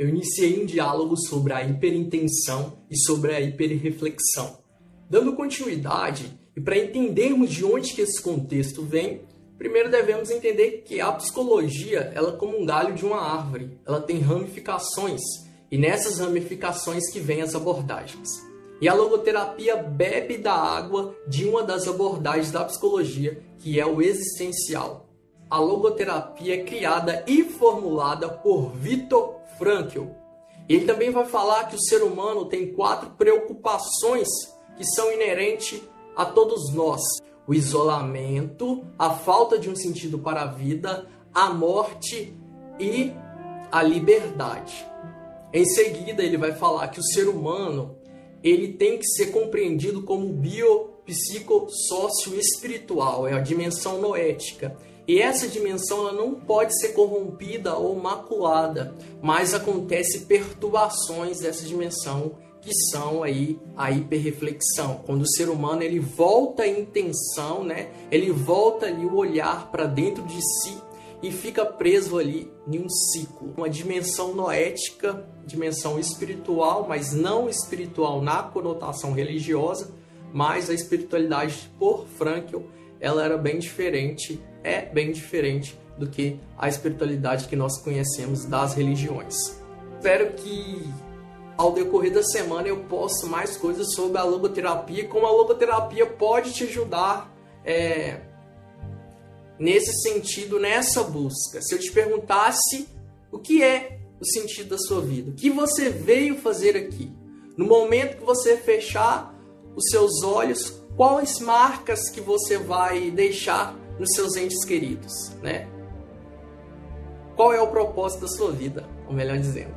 eu iniciei um diálogo sobre a hiperintenção e sobre a hiperreflexão. Dando continuidade, e para entendermos de onde que esse contexto vem, primeiro devemos entender que a psicologia, ela é como um galho de uma árvore, ela tem ramificações, e nessas ramificações que vêm as abordagens. E a logoterapia bebe da água de uma das abordagens da psicologia, que é o existencial. A logoterapia criada e formulada por Viktor Frankl. Ele também vai falar que o ser humano tem quatro preocupações que são inerentes a todos nós: o isolamento, a falta de um sentido para a vida, a morte e a liberdade. Em seguida, ele vai falar que o ser humano ele tem que ser compreendido como bio, espiritual, é a dimensão noética. E essa dimensão ela não pode ser corrompida ou maculada, mas acontece perturbações dessa dimensão que são aí a hiperreflexão, quando o ser humano ele volta a intenção, né? Ele volta ali o olhar para dentro de si e fica preso ali em um ciclo, uma dimensão noética, dimensão espiritual, mas não espiritual na conotação religiosa, mas a espiritualidade por Frankl, ela era bem diferente, é bem diferente do que a espiritualidade que nós conhecemos das religiões. Espero que ao decorrer da semana eu posto mais coisas sobre a logoterapia, como a logoterapia pode te ajudar é, nesse sentido, nessa busca. Se eu te perguntasse o que é o sentido da sua vida, o que você veio fazer aqui, no momento que você fechar os seus olhos, quais marcas que você vai deixar nos seus entes queridos, né? Qual é o propósito da sua vida, ou melhor dizendo.